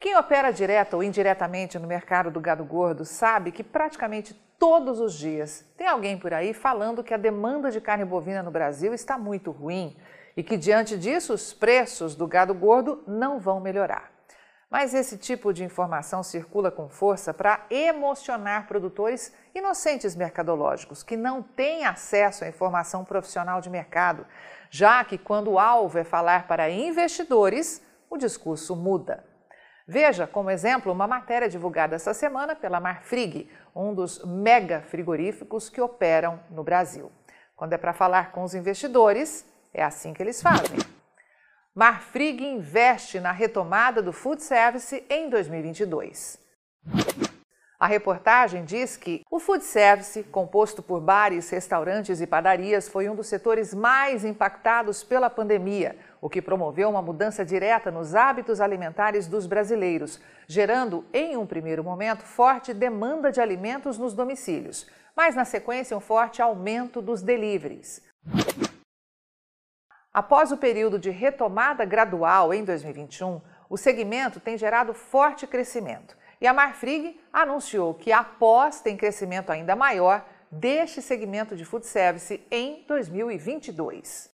Quem opera direta ou indiretamente no mercado do gado gordo sabe que praticamente todos os dias tem alguém por aí falando que a demanda de carne bovina no Brasil está muito ruim e que, diante disso, os preços do gado gordo não vão melhorar. Mas esse tipo de informação circula com força para emocionar produtores inocentes mercadológicos que não têm acesso à informação profissional de mercado, já que, quando o alvo é falar para investidores, o discurso muda. Veja, como exemplo, uma matéria divulgada essa semana pela Marfrig, um dos mega frigoríficos que operam no Brasil. Quando é para falar com os investidores, é assim que eles fazem. Marfrig investe na retomada do food service em 2022. A reportagem diz que o food service, composto por bares, restaurantes e padarias, foi um dos setores mais impactados pela pandemia, o que promoveu uma mudança direta nos hábitos alimentares dos brasileiros, gerando, em um primeiro momento, forte demanda de alimentos nos domicílios, mas na sequência um forte aumento dos deliveries. Após o período de retomada gradual em 2021, o segmento tem gerado forte crescimento e a Marfrig anunciou que aposta em crescimento ainda maior deste segmento de food service em 2022.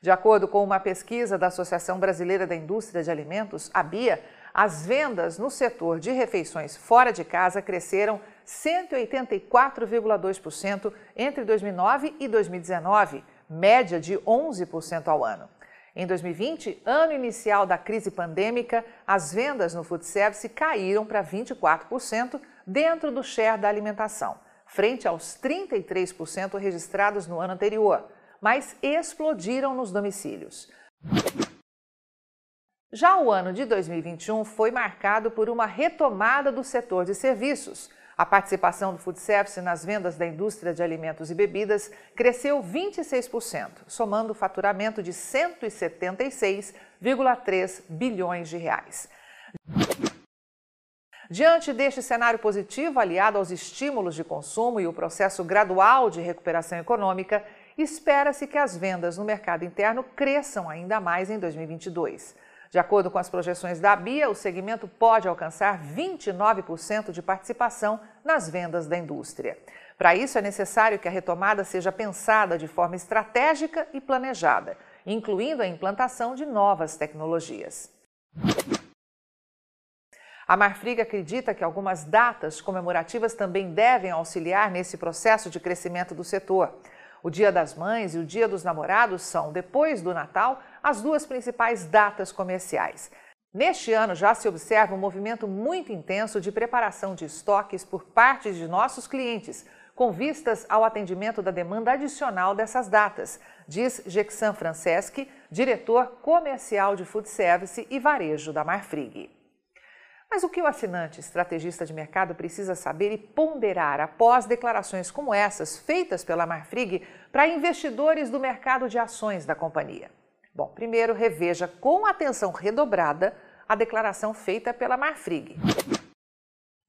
De acordo com uma pesquisa da Associação Brasileira da Indústria de Alimentos, a BIA, as vendas no setor de refeições fora de casa cresceram 184,2% entre 2009 e 2019, média de 11% ao ano. Em 2020, ano inicial da crise pandêmica, as vendas no food service caíram para 24% dentro do share da alimentação, frente aos 33% registrados no ano anterior, mas explodiram nos domicílios. Já o ano de 2021 foi marcado por uma retomada do setor de serviços, a participação do food service nas vendas da indústria de alimentos e bebidas cresceu 26%, somando o faturamento de 176,3 bilhões de reais. Diante deste cenário positivo, aliado aos estímulos de consumo e o processo gradual de recuperação econômica, espera-se que as vendas no mercado interno cresçam ainda mais em 2022. De acordo com as projeções da BIA, o segmento pode alcançar 29% de participação nas vendas da indústria. Para isso, é necessário que a retomada seja pensada de forma estratégica e planejada, incluindo a implantação de novas tecnologias. A Marfrig acredita que algumas datas comemorativas também devem auxiliar nesse processo de crescimento do setor. O Dia das Mães e o Dia dos Namorados são, depois do Natal, as duas principais datas comerciais. Neste ano já se observa um movimento muito intenso de preparação de estoques por parte de nossos clientes, com vistas ao atendimento da demanda adicional dessas datas, diz Gexan Franceschi, diretor comercial de food service e varejo da Marfrig. Mas o que o assinante estrategista de mercado precisa saber e ponderar após declarações como essas feitas pela Marfrig para investidores do mercado de ações da companhia? Bom, primeiro reveja com atenção redobrada a declaração feita pela Marfrig,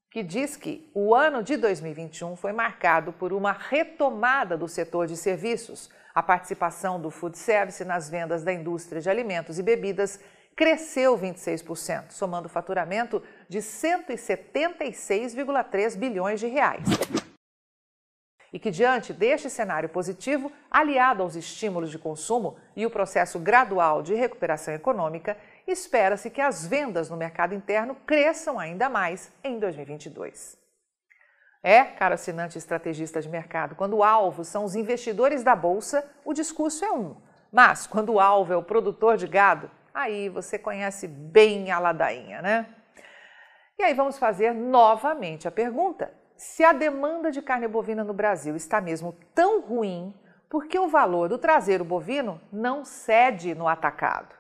que diz que o ano de 2021 foi marcado por uma retomada do setor de serviços. A participação do food service nas vendas da indústria de alimentos e bebidas cresceu 26%, somando faturamento de 176,3 bilhões de reais. E que, diante deste cenário positivo, aliado aos estímulos de consumo e o processo gradual de recuperação econômica, espera-se que as vendas no mercado interno cresçam ainda mais em 2022. É, caro assinante estrategista de mercado, quando o alvo são os investidores da bolsa, o discurso é um. Mas, quando o alvo é o produtor de gado, aí você conhece bem a ladainha, né? E aí vamos fazer novamente a pergunta: se a demanda de carne bovina no Brasil está mesmo tão ruim, por que o valor do traseiro bovino não cede no atacado?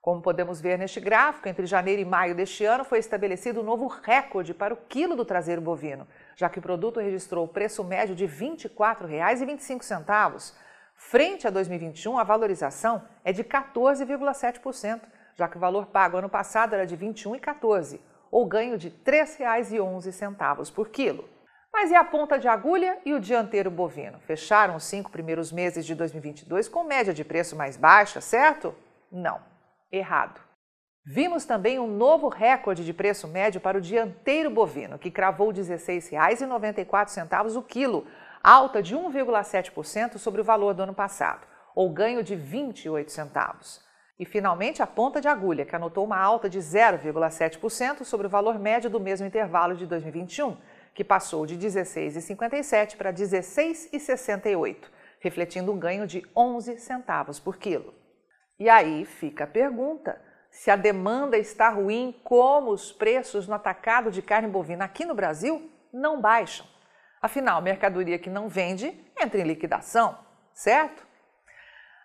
Como podemos ver neste gráfico, entre janeiro e maio deste ano foi estabelecido um novo recorde para o quilo do traseiro bovino, já que o produto registrou o preço médio de R$ 24,25 Frente a 2021, a valorização é de 14,7%, já que o valor pago ano passado era de R$ 21,14, ou ganho de R$ 3,11 por quilo. Mas e a ponta de agulha e o dianteiro bovino? Fecharam os cinco primeiros meses de 2022 com média de preço mais baixa, certo? Não, errado. Vimos também um novo recorde de preço médio para o dianteiro bovino, que cravou R$ 16,94 o quilo, alta de 1,7% sobre o valor do ano passado, ou ganho de 28 centavos. E finalmente a ponta de agulha, que anotou uma alta de 0,7% sobre o valor médio do mesmo intervalo de 2021, que passou de 16,57 para 16,68, refletindo um ganho de 11 centavos por quilo. E aí fica a pergunta: se a demanda está ruim, como os preços no atacado de carne bovina aqui no Brasil não baixam? Afinal, mercadoria que não vende entra em liquidação, certo?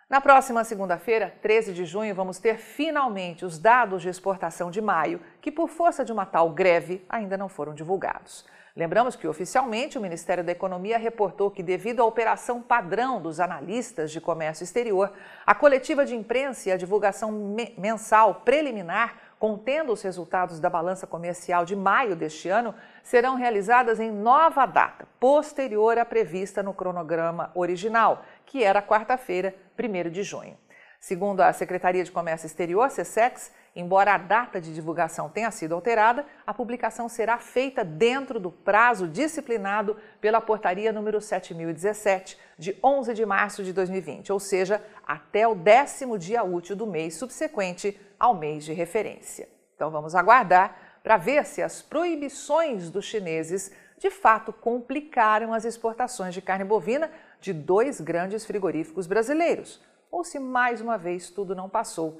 Na próxima segunda-feira, 13 de junho, vamos ter finalmente os dados de exportação de maio, que por força de uma tal greve ainda não foram divulgados. Lembramos que oficialmente o Ministério da Economia reportou que, devido à operação padrão dos analistas de comércio exterior, a coletiva de imprensa e a divulgação mensal preliminar contendo os resultados da balança comercial de maio deste ano, serão realizadas em nova data, posterior à prevista no cronograma original, que era quarta-feira, 1 de junho. Segundo a Secretaria de Comércio Exterior, SESEX, embora a data de divulgação tenha sido alterada, a publicação será feita dentro do prazo disciplinado pela portaria número 7017, de 11 de março de 2020, ou seja, até o décimo dia útil do mês subsequente ao mês de referência. Então vamos aguardar para ver se as proibições dos chineses de fato complicaram as exportações de carne bovina de dois grandes frigoríficos brasileiros ou se mais uma vez tudo não passou